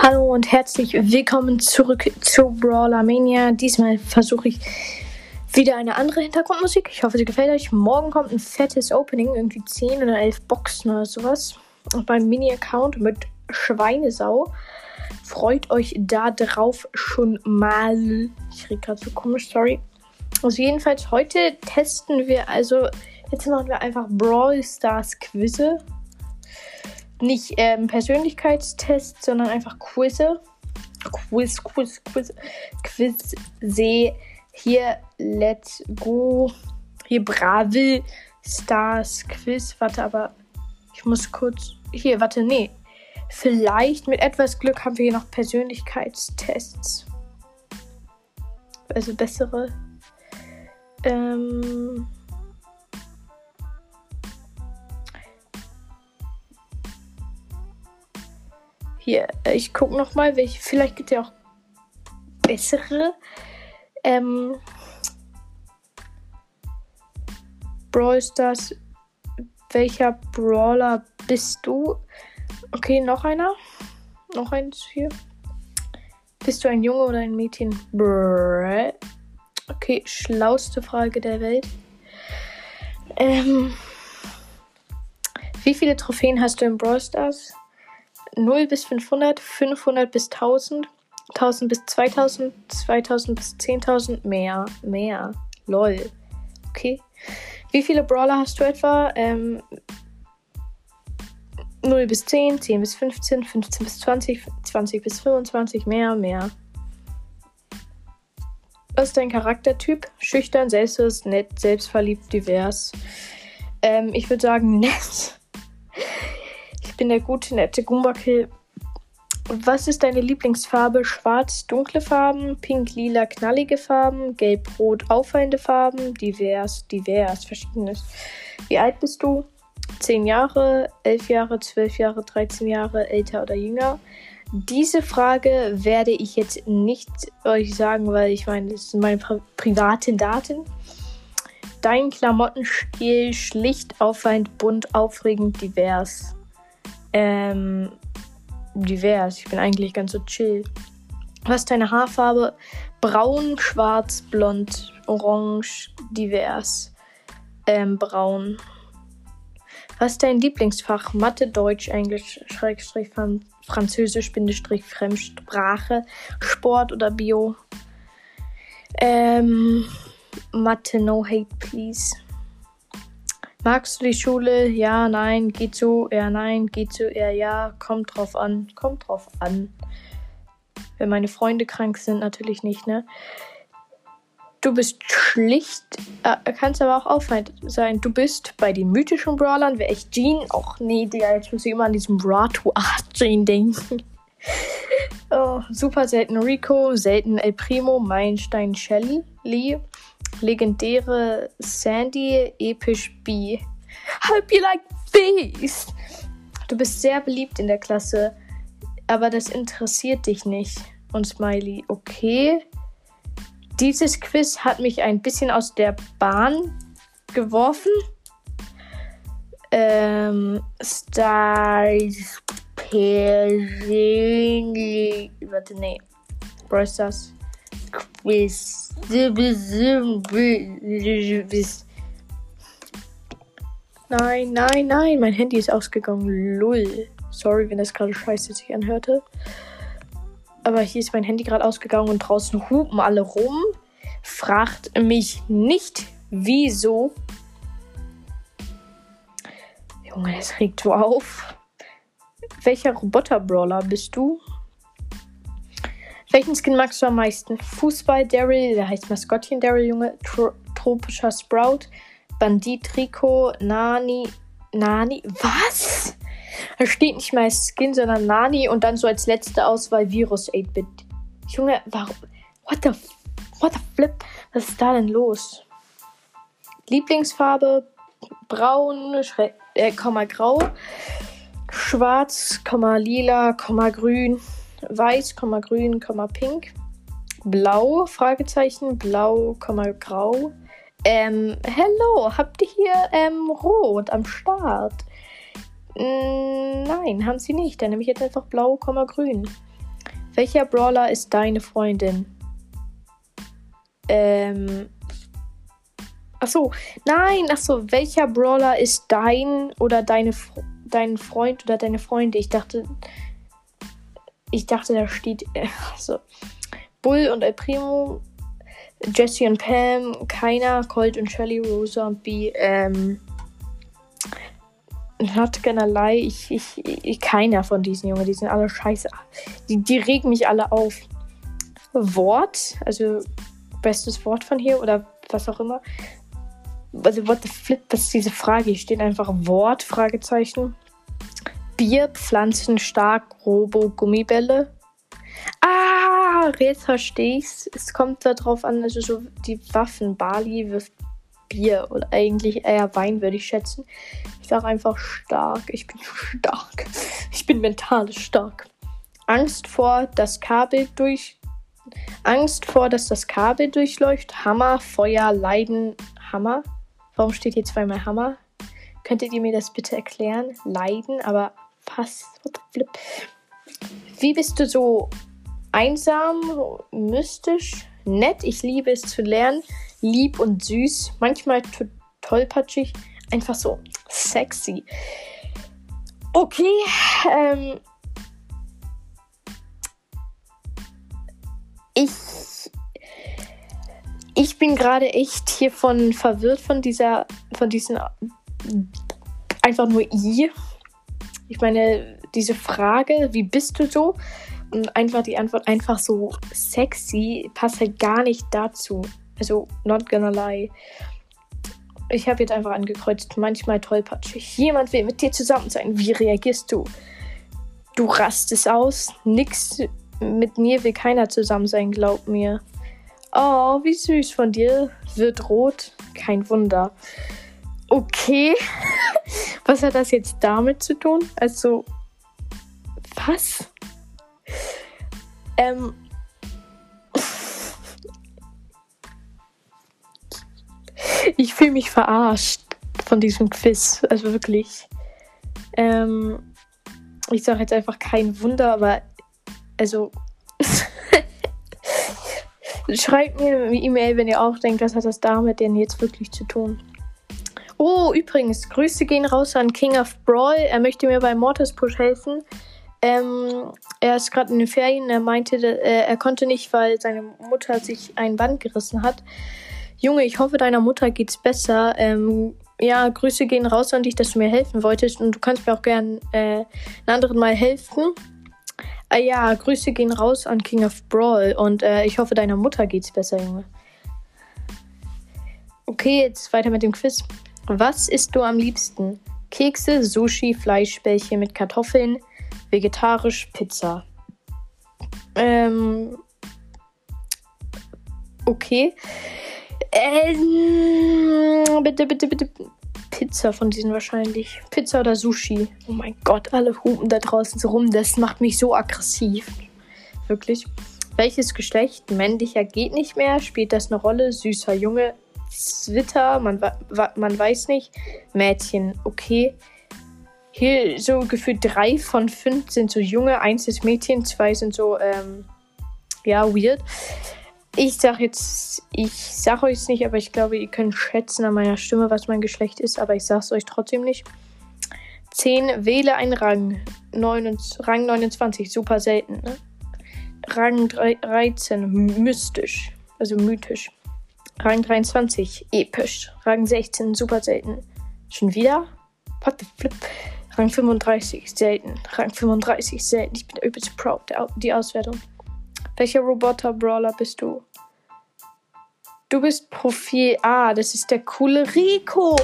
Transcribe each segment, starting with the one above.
Hallo und herzlich willkommen zurück zu Brawler Mania. Diesmal versuche ich wieder eine andere Hintergrundmusik. Ich hoffe, sie gefällt euch. Morgen kommt ein fettes Opening, irgendwie 10 oder 11 Boxen oder sowas. Beim Mini-Account mit Schweinesau. Freut euch da drauf schon mal. Ich rede gerade so komisch, sorry. Also jedenfalls heute testen wir, also jetzt machen wir einfach Brawl Stars Quizze nicht ähm, Persönlichkeitstests, sondern einfach Quizze. Quiz, Quiz, Quiz, Quiz, See. Hier, let's go. Hier, Bravel Stars Quiz. Warte, aber ich muss kurz. Hier, warte, nee. Vielleicht mit etwas Glück haben wir hier noch Persönlichkeitstests. Also bessere. Ähm. Hier, äh, ich gucke nochmal, welche. Vielleicht gibt es ja auch bessere. Ähm, Brawl Stars. Welcher Brawler bist du? Okay, noch einer. Noch eins hier. Bist du ein Junge oder ein Mädchen? Brrr. Okay, schlauste Frage der Welt. Ähm, wie viele Trophäen hast du in Brawl Stars? 0 bis 500, 500 bis 1000, 1000 bis 2000, 2000 bis 10.000, mehr, mehr. Lol. Okay. Wie viele Brawler hast du etwa? Ähm, 0 bis 10, 10 bis 15, 15 bis 20, 20 bis 25, mehr, mehr. Was ist dein Charaktertyp? Schüchtern, selbstbewusst, nett, selbstverliebt, divers. Ähm, ich würde sagen nett bin der gute, nette Gumbakill. Was ist deine Lieblingsfarbe? Schwarz, dunkle Farben, pink, lila, knallige Farben, gelb, rot, auffallende Farben, divers, divers, verschiedenes. Wie alt bist du? 10 Jahre, 11 Jahre, 12 Jahre, 13 Jahre, älter oder jünger? Diese Frage werde ich jetzt nicht euch sagen, weil ich meine, das sind meine pri privaten Daten. Dein Klamottenstil schlicht, auffallend, bunt, aufregend, divers. Ähm, divers. Ich bin eigentlich ganz so chill. Was ist deine Haarfarbe? Braun, schwarz, blond, orange, divers. Ähm, braun. Was ist dein Lieblingsfach? Mathe, Deutsch, Englisch, Schrägstrich, Französisch, Bindestrich, Fremdsprache, Sport oder Bio? Ähm, Mathe, no hate, please. Magst du die Schule? Ja, nein, geht so, eher nein, geht so, eher ja, kommt drauf an, kommt drauf an. Wenn meine Freunde krank sind, natürlich nicht, ne? Du bist schlicht, äh, kannst aber auch auffallend sein. Du bist bei den mythischen Brawlern, wäre ich Jean. Och nee, Digga, jetzt muss ich immer an diesen Bratu 8 Jean denken. oh, super selten Rico, selten El Primo, Meilenstein Shelly, Lee, legendäre Sandy, episch B. Hope you like bees. Du bist sehr beliebt in der Klasse, aber das interessiert dich nicht. Und Smiley, okay. Dieses Quiz hat mich ein bisschen aus der Bahn geworfen. Ähm, Stars persönlich. Warte, nee. Brawl Stars Quiz. Nein, nein, nein, mein Handy ist ausgegangen. Lull. Sorry, wenn das gerade scheiße sich anhörte. Aber hier ist mein Handy gerade ausgegangen und draußen hupen alle rum. Fragt mich nicht, wieso. Junge, das regt so auf. Welcher Roboter-Brawler bist du? Welchen Skin magst du am meisten? Fußball Daryl, der heißt Maskottchen Daryl, Junge. Tro tropischer Sprout. Bandit Trikot. Nani. Nani. Was? Da steht nicht mal Skin, sondern Nani und dann so als letzte Auswahl Virus 8-Bit. Junge, warum? What the, what the flip? Was ist da denn los? Lieblingsfarbe braun, äh, Komma grau, schwarz, Komma lila, Komma grün, weiß, grün, pink. Blau, Fragezeichen, blau, grau. Ähm, hello, habt ihr hier ähm, rot am Start? Nein, haben sie nicht. Dann nehme ich jetzt einfach blau, grün. Welcher Brawler ist deine Freundin? Ähm. Achso, nein, achso, welcher Brawler ist dein oder deine dein Freund oder deine Freunde? Ich dachte, ich dachte, da steht äh, so Bull und El Primo, Jesse und Pam, keiner, Colt und Shelly, Rosa und B, ähm, not gonna lie, ich, ich, ich, keiner von diesen Jungen, die sind alle scheiße. Die, die regen mich alle auf. Wort, also bestes Wort von hier oder was auch immer. Also, what the flip, was ist diese Frage? Hier steht einfach Wort, Fragezeichen. Bier, Pflanzen, stark, Robo, Gummibälle. Ah, jetzt verstehe ich's. Es kommt darauf an, also so die Waffen. Bali wirft Bier oder eigentlich eher Wein, würde ich schätzen. Ich sage einfach stark. Ich bin stark. Ich bin mental stark. Angst vor, das Kabel durch. Angst vor, dass das Kabel durchläuft. Hammer, Feuer, Leiden, Hammer. Warum steht hier zweimal Hammer? Könntet ihr mir das bitte erklären? Leiden, aber was? Wie bist du so einsam, mystisch, nett? Ich liebe es zu lernen lieb und süß, manchmal tollpatschig, einfach so sexy. Okay, ähm, ich ich bin gerade echt hiervon verwirrt von dieser, von diesen einfach nur I. Ich meine, diese Frage, wie bist du so? Und einfach die Antwort einfach so sexy passt halt gar nicht dazu. Also, not gonna lie. Ich habe jetzt einfach angekreuzt, manchmal tollpatschig. Jemand will mit dir zusammen sein. Wie reagierst du? Du rastest aus. Nix. Mit mir will keiner zusammen sein, glaub mir. Oh, wie süß von dir. Wird rot. Kein Wunder. Okay. Was hat das jetzt damit zu tun? Also, was? Ähm, ich fühle mich verarscht von diesem Quiz. Also wirklich. Ähm, ich sage jetzt einfach kein Wunder, aber also. Schreibt mir eine E-Mail, wenn ihr auch denkt, was hat das damit denn jetzt wirklich zu tun. Oh, übrigens, Grüße gehen raus an King of Brawl. Er möchte mir bei Mortis Push helfen. Ähm, er ist gerade in den Ferien. Er meinte, äh, er konnte nicht, weil seine Mutter sich ein Band gerissen hat. Junge, ich hoffe, deiner Mutter geht's besser. Ähm, ja, Grüße gehen raus an dich, dass du mir helfen wolltest und du kannst mir auch gern äh, einen anderen Mal helfen. Äh, ja, Grüße gehen raus an King of Brawl und äh, ich hoffe, deiner Mutter geht's besser, Junge. Okay, jetzt weiter mit dem Quiz. Was isst du am liebsten? Kekse, Sushi, Fleischbällchen mit Kartoffeln, vegetarisch, Pizza. Ähm. Okay. Ähm, bitte, bitte, bitte. Pizza von diesen wahrscheinlich. Pizza oder Sushi. Oh mein Gott, alle hupen da draußen so rum. Das macht mich so aggressiv. Wirklich. Welches Geschlecht? Männlicher geht nicht mehr. Spielt das eine Rolle? Süßer Junge. Zwitter. Man, man weiß nicht. Mädchen. Okay. Hier so gefühlt drei von fünf sind so Junge. Eins ist Mädchen. Zwei sind so, ähm, ja, weird. Ich sag jetzt, ich sag euch nicht, aber ich glaube, ihr könnt schätzen an meiner Stimme, was mein Geschlecht ist, aber ich sag's euch trotzdem nicht. 10, wähle einen Rang. 9, Rang 29, super selten. Ne? Rang 13, mystisch, also mythisch. Rang 23, episch. Rang 16, super selten. Schon wieder? What the flip? Rang 35, selten. Rang 35, selten. Ich bin übelst proud, die Auswertung. Welcher Roboter-Brawler bist du? Du bist Profil A, das ist der coole Rico.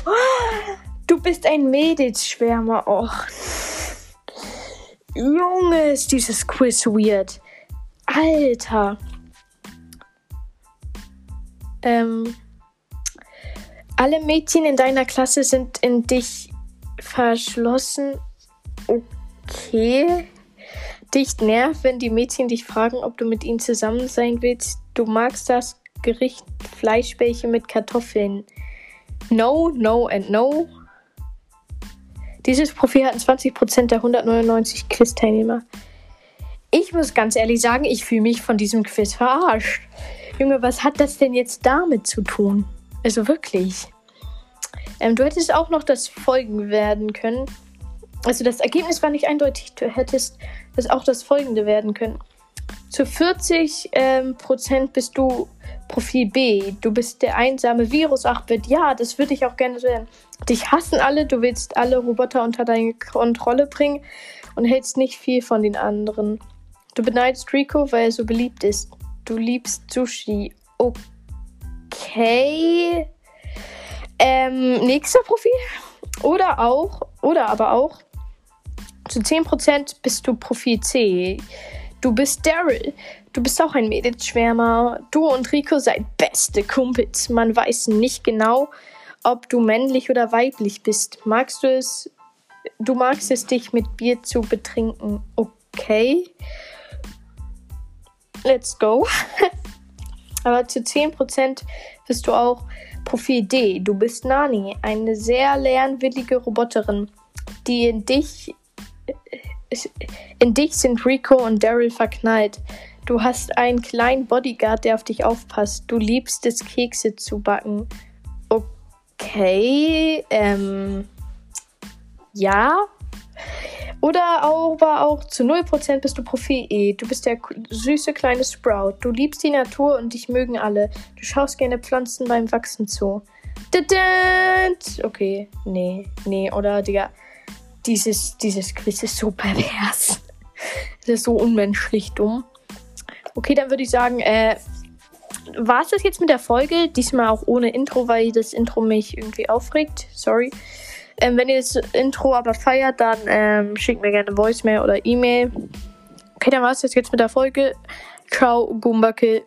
Du bist ein Mädelsschwärmer. Och. Junge, ist dieses Quiz weird. Alter. Ähm, alle Mädchen in deiner Klasse sind in dich verschlossen. Okay. Dich nervt, wenn die Mädchen dich fragen, ob du mit ihnen zusammen sein willst. Du magst das Gericht Fleischbällchen mit Kartoffeln. No, no and no. Dieses Profil hatten 20% der 199 Quiz-Teilnehmer. Ich muss ganz ehrlich sagen, ich fühle mich von diesem Quiz verarscht. Junge, was hat das denn jetzt damit zu tun? Also wirklich. Ähm, du hättest auch noch das Folgen werden können. Also das Ergebnis war nicht eindeutig. Du hättest das auch das Folgende werden können. Zu 40 ähm, Prozent bist du Profil B. Du bist der einsame Virus 8-Bit. Ja, das würde ich auch gerne sehen. Dich hassen alle, du willst alle Roboter unter deine Kontrolle bringen und hältst nicht viel von den anderen. Du beneidest Rico, weil er so beliebt ist. Du liebst Sushi. Okay. Ähm, nächster Profil. Oder auch, oder aber auch, zu 10% bist du Profil C. Du bist Daryl. Du bist auch ein Mädelsschwärmer. Du und Rico seid beste Kumpels. Man weiß nicht genau, ob du männlich oder weiblich bist. Magst du es? Du magst es, dich mit Bier zu betrinken. Okay. Let's go. Aber zu 10% bist du auch Profil D. Du bist Nani, eine sehr lernwillige Roboterin, die in dich in dich sind Rico und Daryl verknallt. Du hast einen kleinen Bodyguard, der auf dich aufpasst. Du liebst es, Kekse zu backen. Okay, ähm, ja. Oder aber auch zu 0% bist du Profil E. Du bist der süße kleine Sprout. Du liebst die Natur und dich mögen alle. Du schaust gerne Pflanzen beim Wachsen zu. Okay, nee, nee, oder Digga dieses, dieses Quiz ist so pervers. Es ist so unmenschlich dumm. Okay, dann würde ich sagen, äh, war es das jetzt mit der Folge? Diesmal auch ohne Intro, weil das Intro mich irgendwie aufregt. Sorry. Ähm, wenn ihr das Intro aber feiert, dann ähm, schickt mir gerne Voicemail oder E-Mail. Okay, dann war es das jetzt mit der Folge. Ciao, Gumbacke.